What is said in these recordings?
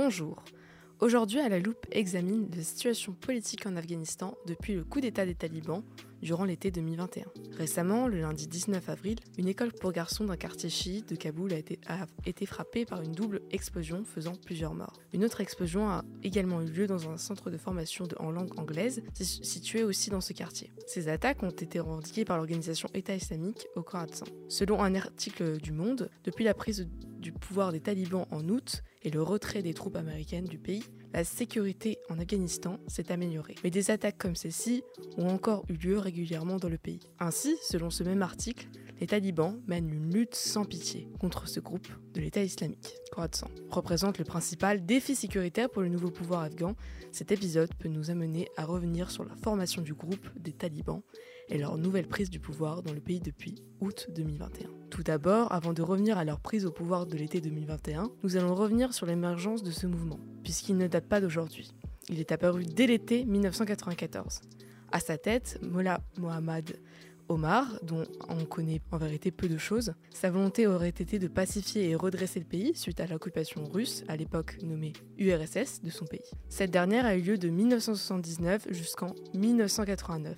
Bonjour. Aujourd'hui, à la loupe examine la situation politique en Afghanistan depuis le coup d'État des talibans durant l'été 2021. Récemment, le lundi 19 avril, une école pour garçons d'un quartier chiite de Kaboul a été, frappée par une double explosion faisant plusieurs morts. Une autre explosion a également eu lieu dans un centre de formation en langue anglaise situé aussi dans ce quartier. Ces attaques ont été revendiquées par l'organisation État islamique au Khorasan. Selon un article du Monde, depuis la prise du pouvoir des talibans en août et le retrait des troupes américaines du pays, la sécurité en Afghanistan s'est améliorée. Mais des attaques comme celle-ci ont encore eu lieu régulièrement dans le pays. Ainsi, selon ce même article, les talibans mènent une lutte sans pitié contre ce groupe de l'État islamique. Khorasan représente le principal défi sécuritaire pour le nouveau pouvoir afghan. Cet épisode peut nous amener à revenir sur la formation du groupe des talibans et leur nouvelle prise du pouvoir dans le pays depuis août 2021. Tout d'abord, avant de revenir à leur prise au pouvoir de l'été 2021, nous allons revenir sur l'émergence de ce mouvement, puisqu'il ne date pas d'aujourd'hui. Il est apparu dès l'été 1994. À sa tête, Mollah Mohammad Omar, dont on connaît en vérité peu de choses. Sa volonté aurait été de pacifier et redresser le pays suite à l'occupation russe, à l'époque nommée URSS, de son pays. Cette dernière a eu lieu de 1979 jusqu'en 1989.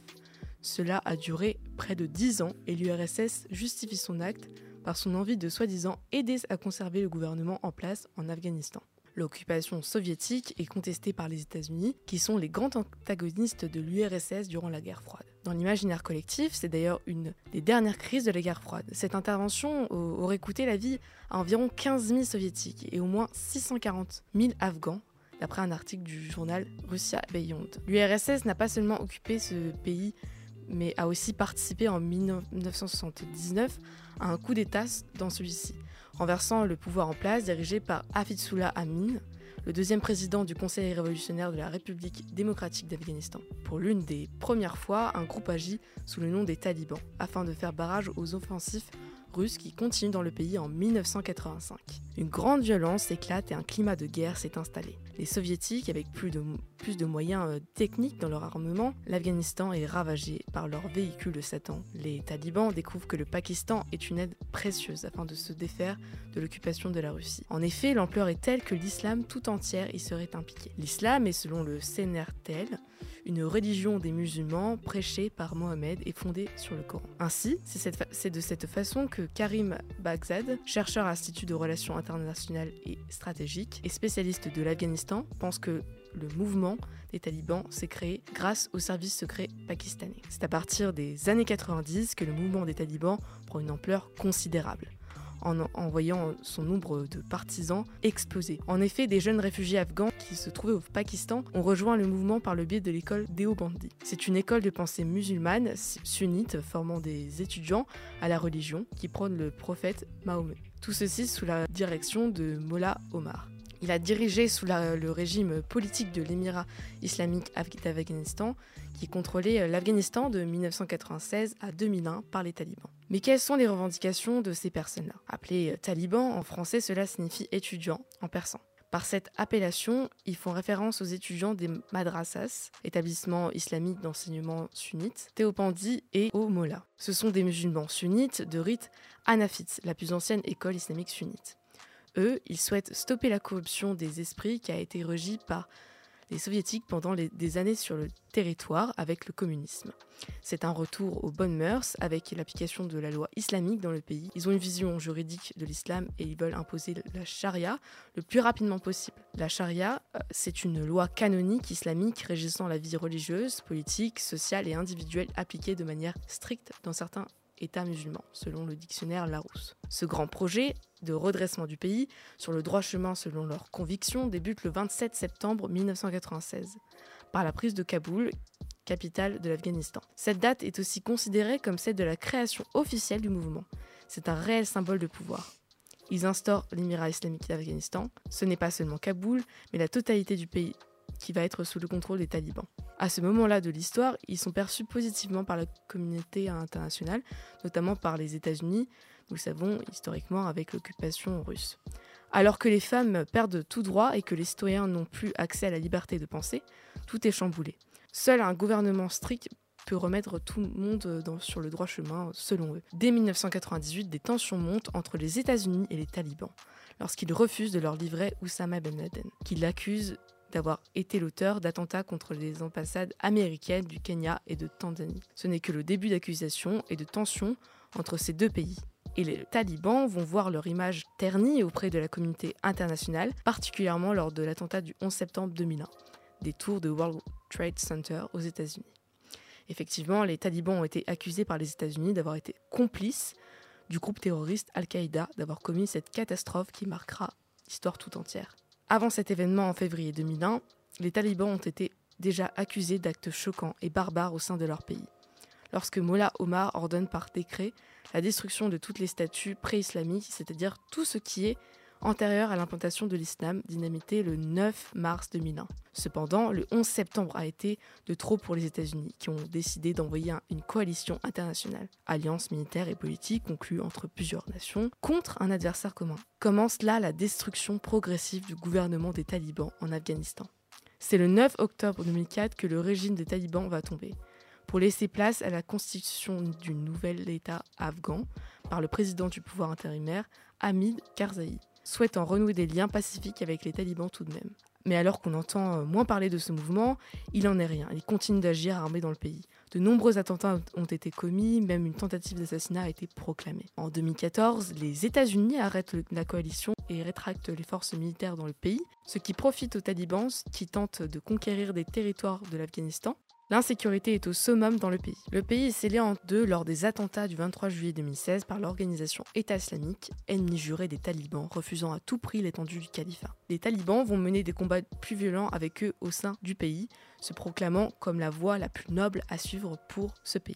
Cela a duré près de 10 ans et l'URSS justifie son acte par son envie de soi-disant aider à conserver le gouvernement en place en Afghanistan. L'occupation soviétique est contestée par les États-Unis, qui sont les grands antagonistes de l'URSS durant la guerre froide. Dans l'imaginaire collectif, c'est d'ailleurs une des dernières crises de la guerre froide. Cette intervention aurait coûté la vie à environ 15 000 soviétiques et au moins 640 000 afghans d'après un article du journal Russia Beyond. L'URSS n'a pas seulement occupé ce pays mais a aussi participé en 1979 à un coup d'État dans celui-ci, renversant le pouvoir en place dirigé par Hafizullah Amin, le deuxième président du Conseil révolutionnaire de la République démocratique d'Afghanistan. Pour l'une des premières fois, un groupe agit sous le nom des talibans, afin de faire barrage aux offensifs russes qui continuent dans le pays en 1985. Une grande violence éclate et un climat de guerre s'est installé les soviétiques, avec plus de, moyens euh, techniques dans leur armement, l'Afghanistan est ravagé par leurs véhicules de Satan. Les talibans découvrent que le Pakistan est une aide précieuse afin de se défaire de l'occupation de la Russie. En effet, l'ampleur est telle que l'islam tout entière y serait impliqué. L'islam est, selon le CNRTL, une religion des musulmans prêchée par Mohamed et fondée sur le Coran. Ainsi, c'est de cette façon que Karim Baghdad, chercheur à l'Institut de relations internationales et stratégiques et spécialiste de l'Afghanistan, pense que le mouvement des talibans s'est créé grâce au service secret pakistanais. C'est à partir des années 90 que le mouvement des talibans prend une ampleur considérable. En, voyant son nombre de partisans exploser. En effet, des jeunes réfugiés afghans qui se trouvaient au Pakistan ont rejoint le mouvement par le biais de l'école Deobandi. C'est une école de pensée musulmane sunnite formant des étudiants à la religion qui prônent le prophète Mahomet. Tout ceci sous la direction de Mollah Omar. Il a dirigé sous le régime politique de l'émirat islamique d'Afghanistan, qui contrôlait l'Afghanistan de 1996 à 2001 par les talibans. Mais quelles sont les revendications de ces personnes-là? Appelés talibans, en français, cela signifie étudiants en persan. Par cette appellation, ils font référence aux étudiants des madrasas, établissements islamiques d'enseignement sunnite, Théopandi et mollahs. Ce sont des musulmans sunnites de rite hanafite, la plus ancienne école islamique sunnite. Eux, ils souhaitent stopper la corruption des esprits qui a été regie par les soviétiques pendant des années sur le territoire avec le communisme. C'est un retour aux bonnes mœurs avec l'application de la loi islamique dans le pays. Ils ont une vision juridique de l'islam et ils veulent imposer la charia le plus rapidement possible. La charia, euh, c'est une loi canonique islamique régissant la vie religieuse, politique, sociale et individuelle appliquée de manière stricte dans certains État musulman, selon le dictionnaire Larousse. Ce grand projet de redressement du pays, sur le droit chemin selon leurs convictions, débute le 27 septembre 1996, par la prise de Kaboul, capitale de l'Afghanistan. Cette date est aussi considérée comme celle de la création officielle du mouvement. C'est un réel symbole de pouvoir. Ils instaurent l'émirat islamique d'Afghanistan. Ce n'est pas seulement Kaboul, mais la totalité du pays qui va être sous le contrôle des talibans. À ce moment-là de l'histoire, ils sont perçus positivement par la communauté internationale, notamment par les États-Unis, nous le savons historiquement avec l'occupation russe. Alors que les femmes perdent tout droit et que les citoyens n'ont plus accès à la liberté de penser, tout est chamboulé. Seul un gouvernement strict peut remettre tout le monde sur le droit chemin, selon eux. Dès 1998, des tensions montent entre les États-Unis et les talibans, lorsqu'ils refusent de leur livrer Oussama Ben Laden, qui l'accusent d'avoir été l'auteur d'attentats contre les ambassades américaines du Kenya et de Tanzanie. Ce n'est que le début d'accusations et de tensions entre ces deux pays. Et les talibans vont voir leur image ternie auprès de la communauté internationale, particulièrement lors de l'attentat du 11 septembre 2001, des tours de World Trade Center aux États-Unis. Effectivement, les talibans ont été accusés par les États-Unis d'avoir été complices du groupe terroriste Al-Qaïda, d'avoir commis cette catastrophe qui marquera l'histoire tout entière. Avant cet événement en février 2001, les talibans ont été déjà accusés d'actes choquants et barbares au sein de leur pays. Lorsque Mollah Omar ordonne par décret la destruction de toutes les statues pré-islamiques, c'est-à-dire tout ce qui est antérieur à l'implantation de l'islam, dynamité le 9 mars 2001. Cependant, le 11 septembre a été de trop pour les États-Unis, qui ont décidé d'envoyer une coalition internationale, alliance militaire et politique conclue entre plusieurs nations, contre un adversaire commun. Commence là la destruction progressive du gouvernement des talibans en Afghanistan. C'est le 9 octobre 2004 que le régime des talibans va tomber pour laisser place à la constitution du nouvel État afghan par le président du pouvoir intérimaire, Hamid Karzai, souhaitant renouer des liens pacifiques avec les talibans tout de même. Mais alors qu'on entend euh, moins parler de ce mouvement, il n'en est rien. Il continue d'agir armé dans le pays. De nombreux attentats ont été commis, même une tentative d'assassinat a été proclamée. En 2014, les États-Unis arrêtent la coalition et rétractent les forces militaires dans le pays, ce qui profite aux talibans qui tentent de conquérir des territoires de l'Afghanistan L'insécurité est au summum dans le pays. Le pays est scellé en deux lors des attentats du 23 juillet 2016 par l'organisation État islamique, ennemi juré des talibans, refusant à tout prix l'étendue du califat. Les talibans vont mener des combats plus violents avec eux au sein du pays, se proclamant comme la voie la plus noble à suivre pour ce pays.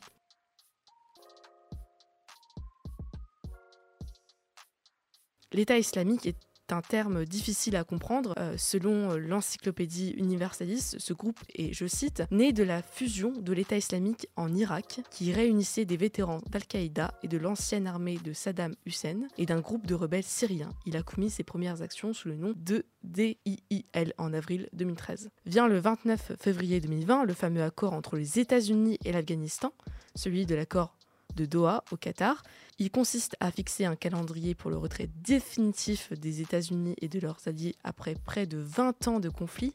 L'État islamique est un terme difficile à comprendre. Euh, selon euh, l'encyclopédie Universalis, ce groupe est, je cite, né de la fusion de l'État islamique en Irak, qui réunissait des vétérans d'Al-Qaïda et de l'ancienne armée de Saddam Hussein et d'un groupe de rebelles syriens. Il a commis ses premières actions sous le nom de DIIL en avril 2013. Vient le 29 février 2020 le fameux accord entre les États-Unis et l'Afghanistan, celui de l'accord de Doha au Qatar. Il consiste à fixer un calendrier pour le retrait définitif des États-Unis et de leurs alliés après près de 20 ans de conflit.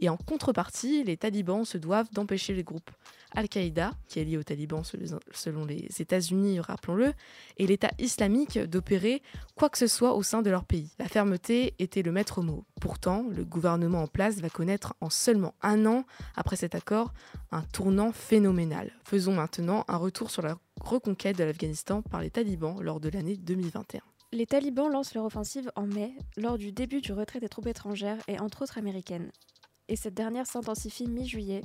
Et en contrepartie, les talibans se doivent d'empêcher les groupes Al-Qaïda, qui est lié aux talibans selon les États-Unis, rappelons-le, et l'État islamique d'opérer quoi que ce soit au sein de leur pays. La fermeté était le maître mot. Pourtant, le gouvernement en place va connaître en seulement un an après cet accord un tournant phénoménal. Faisons maintenant un retour sur la reconquête de l'Afghanistan par les talibans lors de l'année 2021. Les talibans lancent leur offensive en mai, lors du début du retrait des troupes étrangères et entre autres américaines. Et cette dernière s'intensifie mi-juillet,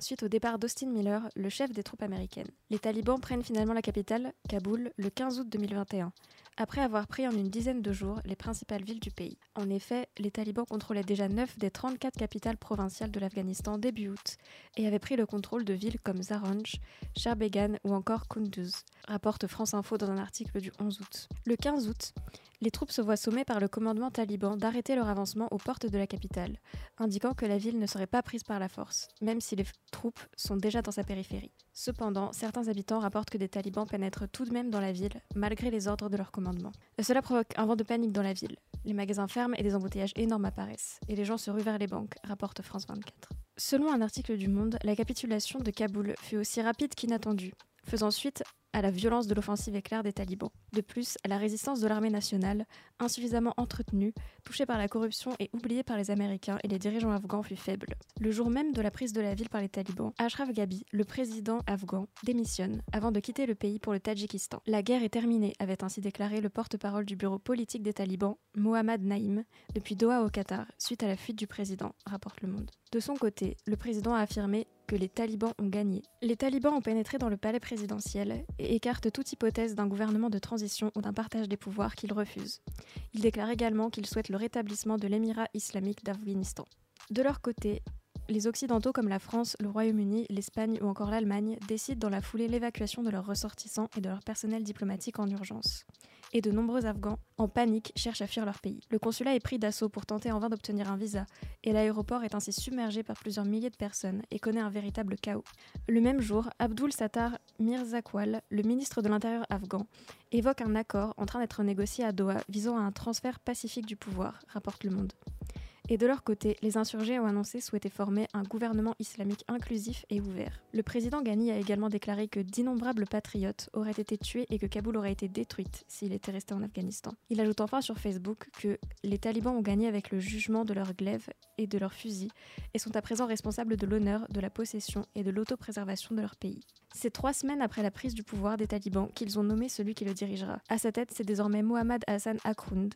suite au départ d'Austin Miller, le chef des troupes américaines. Les talibans prennent finalement la capitale, Kaboul, le 15 août 2021 après avoir pris en une dizaine de jours les principales villes du pays. En effet, les talibans contrôlaient déjà 9 des 34 capitales provinciales de l'Afghanistan début août et avaient pris le contrôle de villes comme Zaranj, Sherbegan ou encore Kunduz, rapporte France Info dans un article du 11 août. Le 15 août, les troupes se voient sommées par le commandement taliban d'arrêter leur avancement aux portes de la capitale, indiquant que la ville ne serait pas prise par la force, même si les troupes sont déjà dans sa périphérie. Cependant, certains habitants rapportent que des talibans pénètrent tout de même dans la ville, malgré les ordres de leur commandement. Cela provoque un vent de panique dans la ville. Les magasins ferment et des embouteillages énormes apparaissent, et les gens se ruent vers les banques, rapporte France 24. Selon un article du Monde, la capitulation de Kaboul fut aussi rapide qu'inattendue, faisant suite à la violence de l'offensive éclair des talibans. De plus, à la résistance de l'armée nationale, insuffisamment entretenue, touchée par la corruption et oubliée par les Américains et les dirigeants afghans fut faible. Le jour même de la prise de la ville par les talibans, Ashraf Gabi, le président afghan, démissionne avant de quitter le pays pour le Tadjikistan. La guerre est terminée, avait ainsi déclaré le porte-parole du bureau politique des talibans, Mohammad Naïm, depuis Doha au Qatar, suite à la fuite du président, rapporte Le Monde. De son côté, le président a affirmé que les talibans ont gagné. Les talibans ont pénétré dans le palais présidentiel et écartent toute hypothèse d'un gouvernement de transition ou d'un partage des pouvoirs qu'ils refusent. Ils déclarent également qu'ils souhaitent le rétablissement de l'émirat islamique d'Afghanistan. De leur côté, les Occidentaux comme la France, le Royaume-Uni, l'Espagne ou encore l'Allemagne décident dans la foulée l'évacuation de leurs ressortissants et de leur personnel diplomatique en urgence. Et de nombreux Afghans, en panique, cherchent à fuir leur pays. Le consulat est pris d'assaut pour tenter en vain d'obtenir un visa, et l'aéroport est ainsi submergé par plusieurs milliers de personnes et connaît un véritable chaos. Le même jour, Abdul Sattar Mirzakwal, le ministre de l'Intérieur afghan, évoque un accord en train d'être négocié à Doha visant à un transfert pacifique du pouvoir, rapporte Le Monde. Et de leur côté, les insurgés ont annoncé souhaiter former un gouvernement islamique inclusif et ouvert. Le président Ghani a également déclaré que d'innombrables patriotes auraient été tués et que Kaboul aurait été détruite s'il était resté en Afghanistan. Il ajoute enfin sur Facebook que les talibans ont gagné avec le jugement de leurs glaives et de leurs fusils et sont à présent responsables de l'honneur, de la possession et de l'autopréservation de leur pays. C'est trois semaines après la prise du pouvoir des talibans qu'ils ont nommé celui qui le dirigera. À sa tête, c'est désormais Mohammad Hassan Akhround,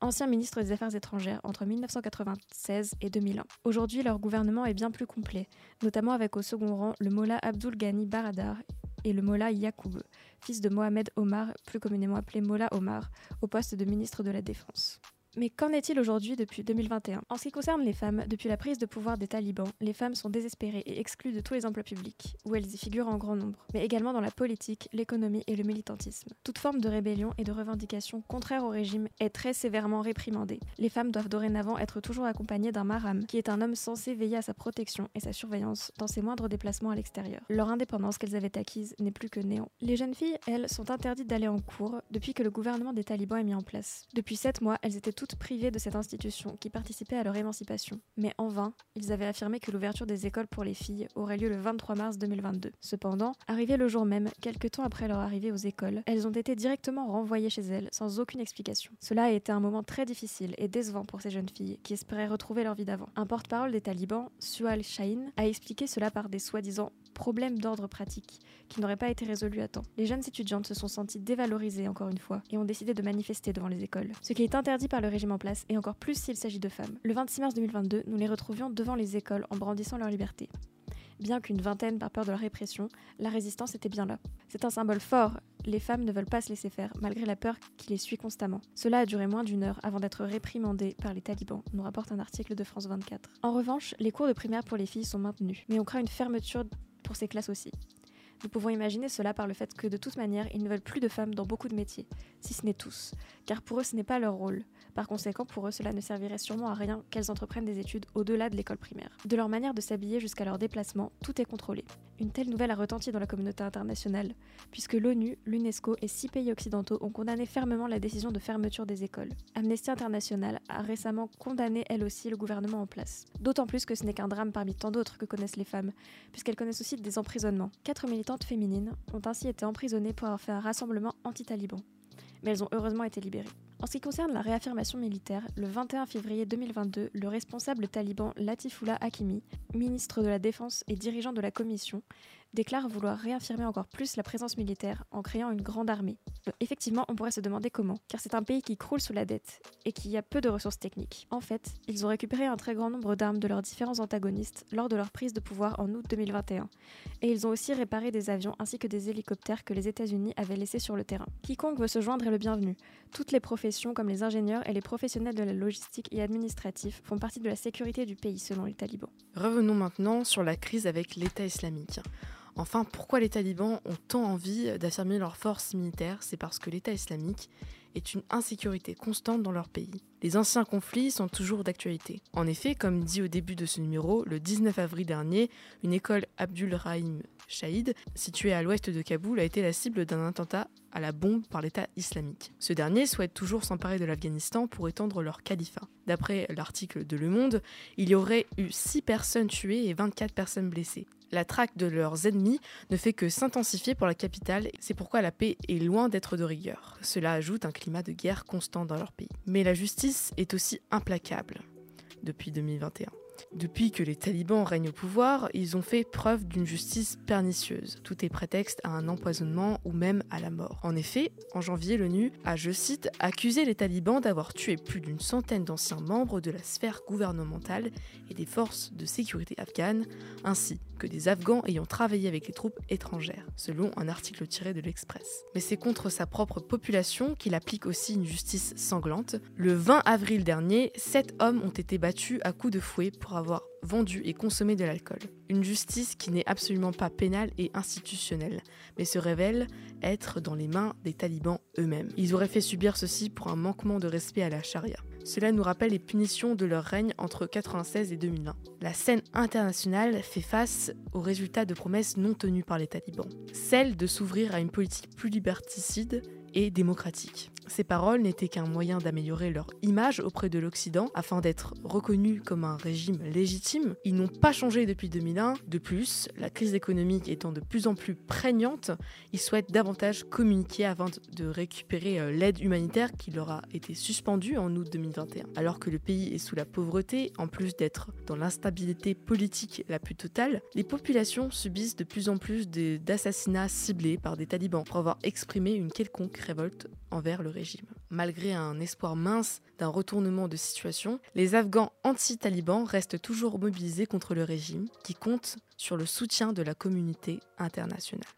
ancien ministre des Affaires étrangères entre 1996 et 2001. Aujourd'hui, leur gouvernement est bien plus complet, notamment avec au second rang le Mollah Abdul Ghani Baradar et le Mollah Yacoub, fils de Mohamed Omar, plus communément appelé Mollah Omar, au poste de ministre de la Défense. Mais qu'en est-il aujourd'hui depuis 2021 En ce qui concerne les femmes, depuis la prise de pouvoir des talibans, les femmes sont désespérées et exclues de tous les emplois publics, où elles y figurent en grand nombre, mais également dans la politique, l'économie et le militantisme. Toute forme de rébellion et de revendication contraire au régime est très sévèrement réprimandée. Les femmes doivent dorénavant être toujours accompagnées d'un maram, qui est un homme censé veiller à sa protection et sa surveillance dans ses moindres déplacements à l'extérieur. Leur indépendance qu'elles avaient acquise n'est plus que néant. Les jeunes filles, elles, sont interdites d'aller en cours depuis que le gouvernement des talibans est mis en place. Depuis sept mois, elles étaient toutes privés de cette institution qui participait à leur émancipation. Mais en vain, ils avaient affirmé que l'ouverture des écoles pour les filles aurait lieu le 23 mars 2022. Cependant, arrivé le jour même, quelques temps après leur arrivée aux écoles, elles ont été directement renvoyées chez elles sans aucune explication. Cela a été un moment très difficile et décevant pour ces jeunes filles qui espéraient retrouver leur vie d'avant. Un porte-parole des talibans, Sual Shahin, a expliqué cela par des soi-disant problèmes d'ordre pratique qui n'auraient pas été résolus à temps. Les jeunes étudiantes se sont senties dévalorisées encore une fois et ont décidé de manifester devant les écoles, ce qui est interdit par le régime en place et encore plus s'il s'agit de femmes. Le 26 mars 2022, nous les retrouvions devant les écoles en brandissant leur liberté. Bien qu'une vingtaine par peur de la répression, la résistance était bien là. C'est un symbole fort, les femmes ne veulent pas se laisser faire, malgré la peur qui les suit constamment. Cela a duré moins d'une heure avant d'être réprimandé par les talibans, nous rapporte un article de France 24. En revanche, les cours de primaire pour les filles sont maintenus, mais on craint une fermeture pour ces classes aussi. Nous pouvons imaginer cela par le fait que de toute manière, ils ne veulent plus de femmes dans beaucoup de métiers, si ce n'est tous, car pour eux ce n'est pas leur rôle. Par conséquent, pour eux, cela ne servirait sûrement à rien qu'elles entreprennent des études au-delà de l'école primaire. De leur manière de s'habiller jusqu'à leur déplacement, tout est contrôlé. Une telle nouvelle a retenti dans la communauté internationale, puisque l'ONU, l'UNESCO et six pays occidentaux ont condamné fermement la décision de fermeture des écoles. Amnesty International a récemment condamné elle aussi le gouvernement en place. D'autant plus que ce n'est qu'un drame parmi tant d'autres que connaissent les femmes, puisqu'elles connaissent aussi des emprisonnements. Quatre militantes féminines ont ainsi été emprisonnées pour avoir fait un rassemblement anti-taliban mais elles ont heureusement été libérées. En ce qui concerne la réaffirmation militaire, le 21 février 2022, le responsable taliban Latifullah Hakimi, ministre de la Défense et dirigeant de la commission, déclare vouloir réaffirmer encore plus la présence militaire en créant une grande armée. Euh, effectivement, on pourrait se demander comment, car c'est un pays qui croule sous la dette et qui a peu de ressources techniques. En fait, ils ont récupéré un très grand nombre d'armes de leurs différents antagonistes lors de leur prise de pouvoir en août 2021, et ils ont aussi réparé des avions ainsi que des hélicoptères que les États-Unis avaient laissés sur le terrain. Quiconque veut se joindre est le bienvenu. Toutes les professions, comme les ingénieurs et les professionnels de la logistique et administratif, font partie de la sécurité du pays selon les talibans. Revenons maintenant sur la crise avec l'État islamique. Enfin, pourquoi les talibans ont tant envie d'affirmer leur force militaire C'est parce que l'État islamique est une insécurité constante dans leur pays. Les anciens conflits sont toujours d'actualité. En effet, comme dit au début de ce numéro, le 19 avril dernier, une école Abdul Rahim Shahid, située à l'ouest de Kaboul, a été la cible d'un attentat à la bombe par l'État islamique. Ce dernier souhaite toujours s'emparer de l'Afghanistan pour étendre leur califat. D'après l'article de Le Monde, il y aurait eu 6 personnes tuées et 24 personnes blessées. La traque de leurs ennemis ne fait que s'intensifier pour la capitale, c'est pourquoi la paix est loin d'être de rigueur. Cela ajoute un climat de guerre constant dans leur pays. Mais la justice est aussi implacable depuis 2021. Depuis que les talibans règnent au pouvoir, ils ont fait preuve d'une justice pernicieuse. Tout est prétexte à un empoisonnement ou même à la mort. En effet, en janvier, l'ONU a, je cite, accusé les talibans d'avoir tué plus d'une centaine d'anciens membres de la sphère gouvernementale et des forces de sécurité afghanes, ainsi que des Afghans ayant travaillé avec les troupes étrangères, selon un article tiré de l'Express. Mais c'est contre sa propre population qu'il applique aussi une justice sanglante. Le 20 avril dernier, sept hommes ont été battus à coups de fouet avoir vendu et consommé de l'alcool. Une justice qui n'est absolument pas pénale et institutionnelle, mais se révèle être dans les mains des talibans eux-mêmes. Ils auraient fait subir ceci pour un manquement de respect à la charia. Cela nous rappelle les punitions de leur règne entre 1996 et 2001. La scène internationale fait face aux résultats de promesses non tenues par les talibans. Celle de s'ouvrir à une politique plus liberticide et démocratique. Ces paroles n'étaient qu'un moyen d'améliorer leur image auprès de l'Occident afin d'être reconnus comme un régime légitime. Ils n'ont pas changé depuis 2001. De plus, la crise économique étant de plus en plus prégnante, ils souhaitent davantage communiquer afin de récupérer euh, l'aide humanitaire qui leur a été suspendue en août 2021. Alors que le pays est sous la pauvreté, en plus d'être dans l'instabilité politique la plus totale, les populations subissent de plus en plus d'assassinats ciblés par des talibans pour avoir exprimé une quelconque révolte envers le régime. Malgré un espoir mince d'un retournement de situation, les Afghans anti-talibans restent toujours mobilisés contre le régime qui compte sur le soutien de la communauté internationale.